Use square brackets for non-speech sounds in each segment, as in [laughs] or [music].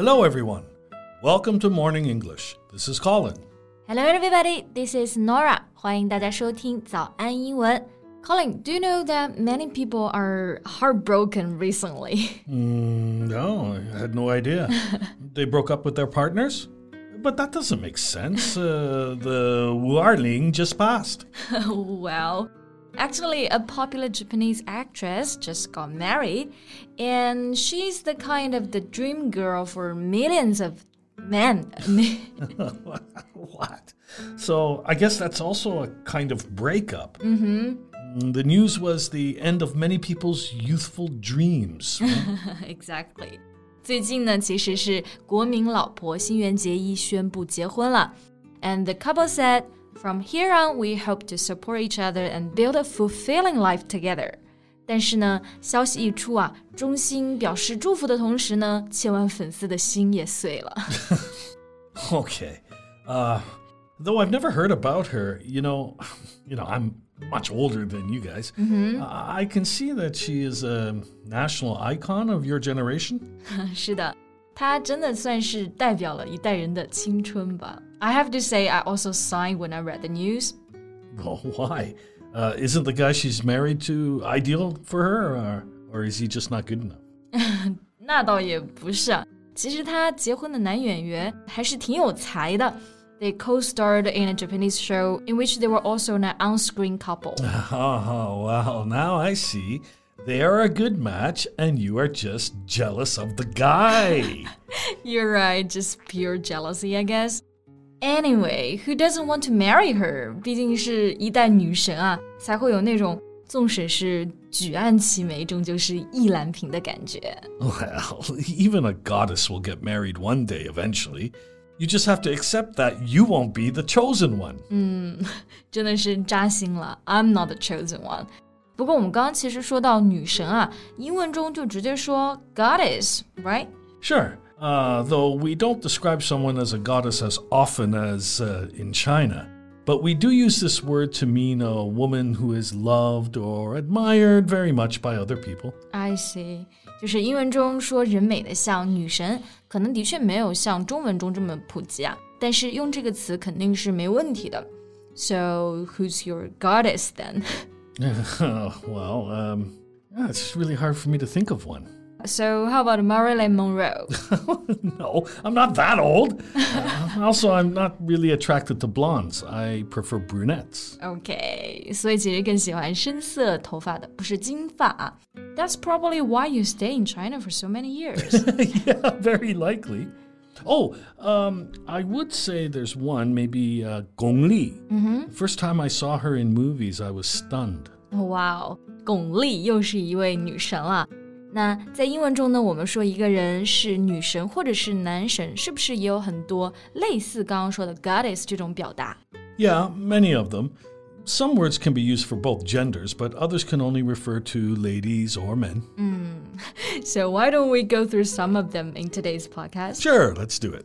Hello, everyone. Welcome to Morning English. This is Colin. Hello, everybody. This is Norah. 欢迎大家收听早安英文。Colin, do you know that many people are heartbroken recently? [laughs] Mm, no, I had no idea. [laughs] they broke up with their partners? But that doesn't make sense. Uh, the Warling just passed. [laughs] well, actually, a popular Japanese actress just got married, and she's the kind of the dream girl for millions of men. [laughs] what? So I guess that's also a kind of breakup. Mm-hmm. The news was the end of many people's youthful dreams. exactly. [laughs] 最近呢，其实是国民老婆新垣结衣宣布结婚了，and the couple said, "From here on, we hope to support each other and build a fulfilling life together." 但是呢，消息一出啊，衷心表示祝福的同时呢，千万粉丝的心也碎了。okay, [laughs] uh, though I've never heard about her, you know, you know, I'm much older than you guys. Mm-hmm. I can see that she is a national icon of your generation. [laughs] 是的， 她真的算是代表了一代人的青春吧。I have to say, I also sighed when I read the news. [laughs] Well, why? Uh, isn't the guy she's married to ideal for her, or, or is he just not good enough? [laughs] 那倒也不是啊，其实她结婚的男演员还是挺有才的。they co-starred in a Japanese show in which they were also an on-screen couple. [laughs] Oh, well, now I see. They are a good match, and you are just jealous of the guy. [laughs] You're right, just pure jealousy, I guess. Anyway, who doesn't want to marry her? 毕竟是一代女神啊，才会有那种纵使是举案齐眉，终究是意难平的感觉。Well, [laughs] even a goddess will get married one day eventually. You just have to accept that you won't be the chosen one. 嗯，[laughs] 真的是扎心了。I'm not the chosen one. 不过我们刚刚其实说到女神啊，英文中就直接说 goddess, right? Sure. Uh, though we don't describe someone as a goddess as often as uh, in China. But we do use this word to mean a woman who is loved or admired very much by other people. I see. 就是英文中说人美的像女神，可能的确没有像中文中这么普及啊。但是用这个词肯定是没问题的。So who's your goddess then? [laughs] well, um, yeah, it's really hard for me to think of one. So how about Marilyn Monroe? [laughs] no, I'm not that old. uh, also, I'm not really attracted to blondes. I prefer brunettes. Okay, 所以其实更喜欢深色头发的，不是金发。That's probably why you stay in China for so many years. [laughs] yeah, very likely. Oh, um, I would say there's one, maybe uh, Gong Li. Mm-hmm. First time I saw her in movies, I was stunned. Wow, 巩俐又是一位女神了。那在英文中呢，我们说一个人是女神或者是男神，是不是也有很多类似刚刚说的 goddess 这种表达？Yeah, many of them. Some words can be used for both genders, but others can only refer to ladies or men. Mm. [laughs] So why don't we go through some of them in today's podcast? Sure, let's do it.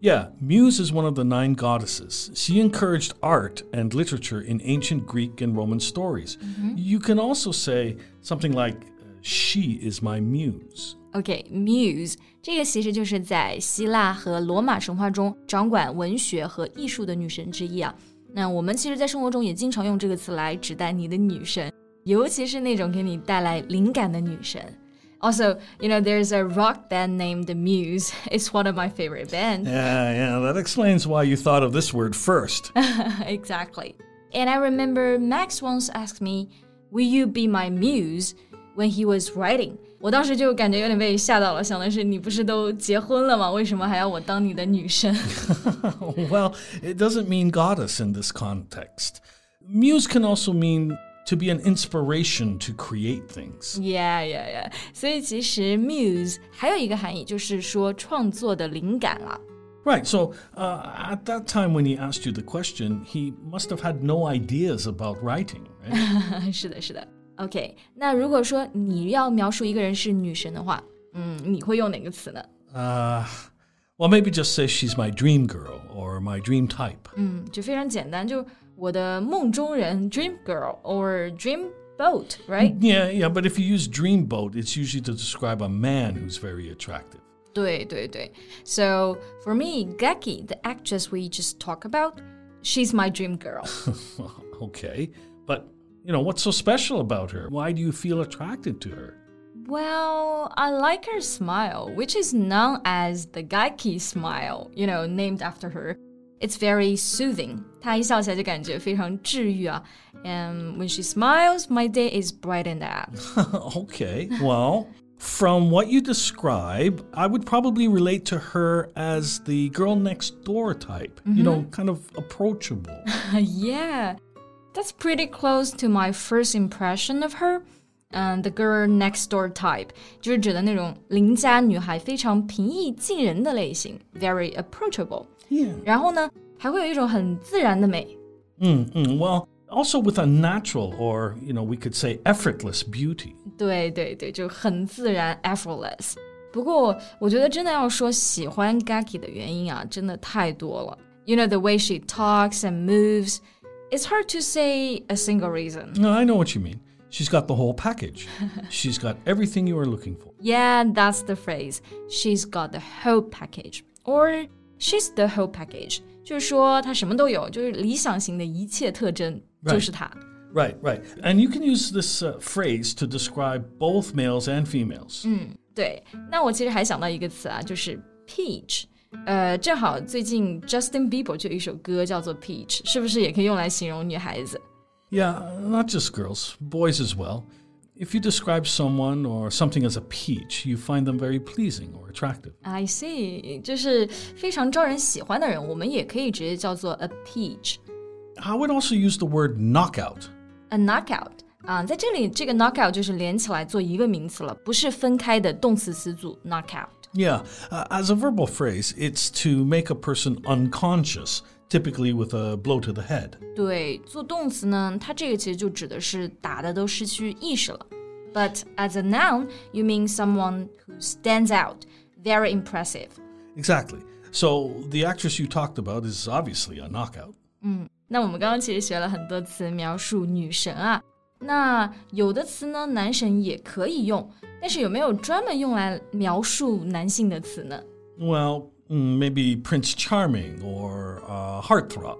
Yeah, Muse is one of the nine goddesses. She encouraged art and literature in ancient Greek and Roman stories. Mm-hmm. You can also say something like, She is my muse. Okay, muse 这个其实就是在希腊和罗马神话中掌管文学和艺术的女神之一啊。那我们其实，在生活中也经常用这个词来指代你的女神，尤其是那种给你带来灵感的女神。 also, you know, there's a rock band named The Muse. [laughs] It's one of my favorite bands. Yeah, yeah, that explains why you thought of this word first. [laughs] exactly. And I remember Max once asked me, Will you be my muse? when he was writing. 我当时就感觉有点被吓到了，想的是你不是都结婚了吗？为什么还要我当你的女神？Well, [laughs] it doesn't mean goddess in this context. Muse can also mean to be an inspiration to create things. Yeah, yeah, yeah. 所以其实 muse 还有一个含义就是说创作的灵感啦。 Right. So uh, at that time when he asked you the question, he must have had no ideas about writing, right? [laughs] 是的，是的。OK，那如果说你要描述一个人是女神的话，嗯，你会用哪个词呢？ uh, well, maybe just say she's my dream girl or my dream type. 嗯，就非常简单，就我的梦中人 dream girl or dream boat, right? Yeah, yeah. But if you use dream boat, it's usually to describe a man who's very attractive. 对对对. So for me, Gakki, the actress we just talked about, she's my dream girl. [laughs] okay, but you know what's so special about her? Why do you feel attracted to her? Well, I like her smile, which is known as the Gakki smile, you know, named after her. It's very soothing. 她一笑起来就感觉非常治愈啊。And when she smiles, my day is brightened up. [laughs] okay, well, from what you describe, I would probably relate to her as the girl next door type, mm -hmm. you know, mm-hmm. kind of approachable. [laughs] yeah, that's pretty close to my first impression of her. And the girl next door type 就是指的那种邻家女孩，非常平易近人的类型，very approachable。 yeah. 然后呢，还会有一种很自然的美。 Mm, mm. Well, also with a natural or, you know, we could say effortless beauty. 对对对，就很自然，effortless。不过，我觉得真的要说喜欢 Gaki 的原因啊，真的太多了。You know the way she talks and moves. It's hard to say a single reason. No, I know what you mean. She's got the whole package. [laughs] She's got everything you are looking for. Yeah, that's the phrase. She's got the whole package, or she's the whole package. 就是说她什么都有，就是理想型的一切特征就是她。 Right, right. And you can use this uh, phrase to describe both males and females. 对，那我其实还想到一个词啊，就是 peach。呃，正好最近 Justin Bieber 就有一首歌叫做 Peach，是不是也可以用来形容女孩子？ Yeah, not just girls, boys as well. If you describe someone or something as a peach, you find them very pleasing or attractive. I see，就是非常招人喜欢的人，我们也可以直接叫做 a peach。 I would also use the word knockout. a knockout 啊，在这里这个 knockout 就是连起来做一个名词了，不是分开的动词词组 knockout。 Yeah, uh, as a verbal phrase, it's to make a person unconscious, typically with a blow to the head. 对，做动词呢，它这个其实就指的是打的都失去意识了。But as a noun, you mean someone who stands out, very impressive. Exactly. So the actress you talked about is obviously a knockout. 那我们刚刚其实学了很多词描述女神啊，那有的词呢，男神也可以用，但是有没有专门用来描述男性的词呢？ Well, mm, maybe Prince Charming or uh, Heartthrob.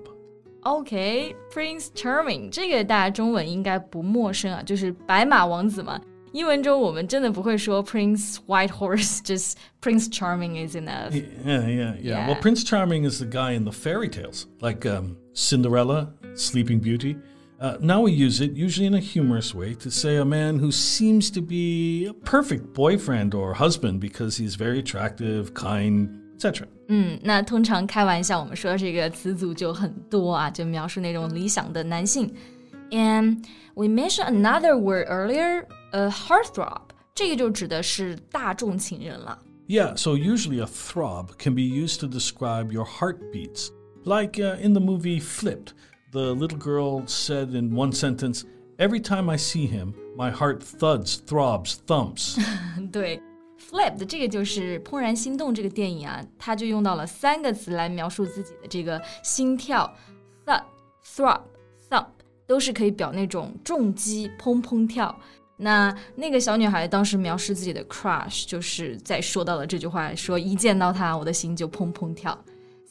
OK，Prince、Charming 这个大家中文应该不陌生啊，就是白马王子嘛。英文中我们真的不会说 Prince White Horse，just [laughs] Prince Charming is enough。 Yeah, yeah, yeah. Yeah. Well, Prince Charming is the guy in the fairy tales, like um, Cinderella, Sleeping Beauty. Uh, now we use it, usually in a humorous way, to say a man who seems to be a perfect boyfriend or husband because he's very attractive, kind, etc. 嗯，那通常开玩笑，我们说这个词组就很多啊，就描述那种理想的男性。And we mentioned another word earlier, a heartthrob，这个就指的是大众情人了。 Yeah, so usually a throb can be used to describe your heartbeats. Like uh, in the movie Flipped, the little girl said in one sentence, Every time I see him, my heart thuds, throbs, thumps. [laughs] 对 ，Flip 的这个就是《怦然心动》这个电影啊，它就用到了三个词来描述自己的这个心跳，thud、throb、thump，都是可以表那种重击，砰砰跳。那那个小女孩当时描述自己的 crush，就是在说到了这句话，说一见到她，我的心就砰砰跳。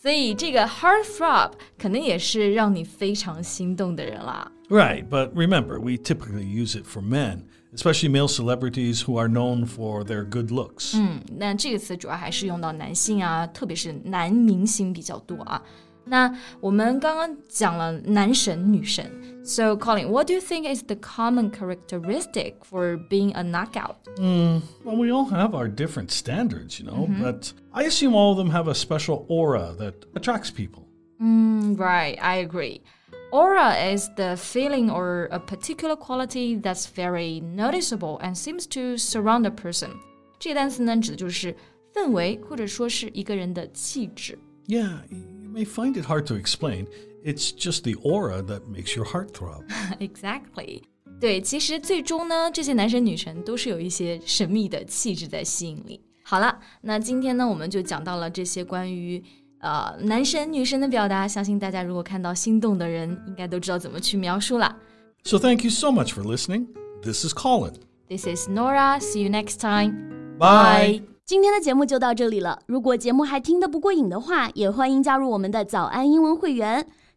所以这个 heart throb 肯定也是让你非常心动的人啦。 right, but remember, we typically use it for men, especially male celebrities who are known for their good looks. 嗯，那这个词主要还是用到男性啊，特别是男明星比较多啊。那我们刚刚讲了男神、女神 ，So Colin, what do you think is the common characteristic for being a knockout? Well, we all have our different standards, you know, but I assume all of them have a special aura that attracts people. Mm, right, I agree. Aura is the feeling or a particular quality that's very noticeable and seems to surround a person. 这个单词呢，指的就是氛围或者说是一个人的气质。 Yeah, you may find it hard to explain. It's just the aura that makes your heart throb. [laughs] exactly. 对，其实最终呢，这些男神女神都是有一些神秘的气质在吸引力。好了，那今天呢，我们就讲到了这些关于呃男神女神的表达。相信大家如果看到心动的人，应该都知道怎么去描述了。So thank you so much for listening. This is Colin. This is Norah. See you next time. Bye. 今天的节目就到这里了。如果节目还听得不过瘾的话，也欢迎加入我们的早安英文会员。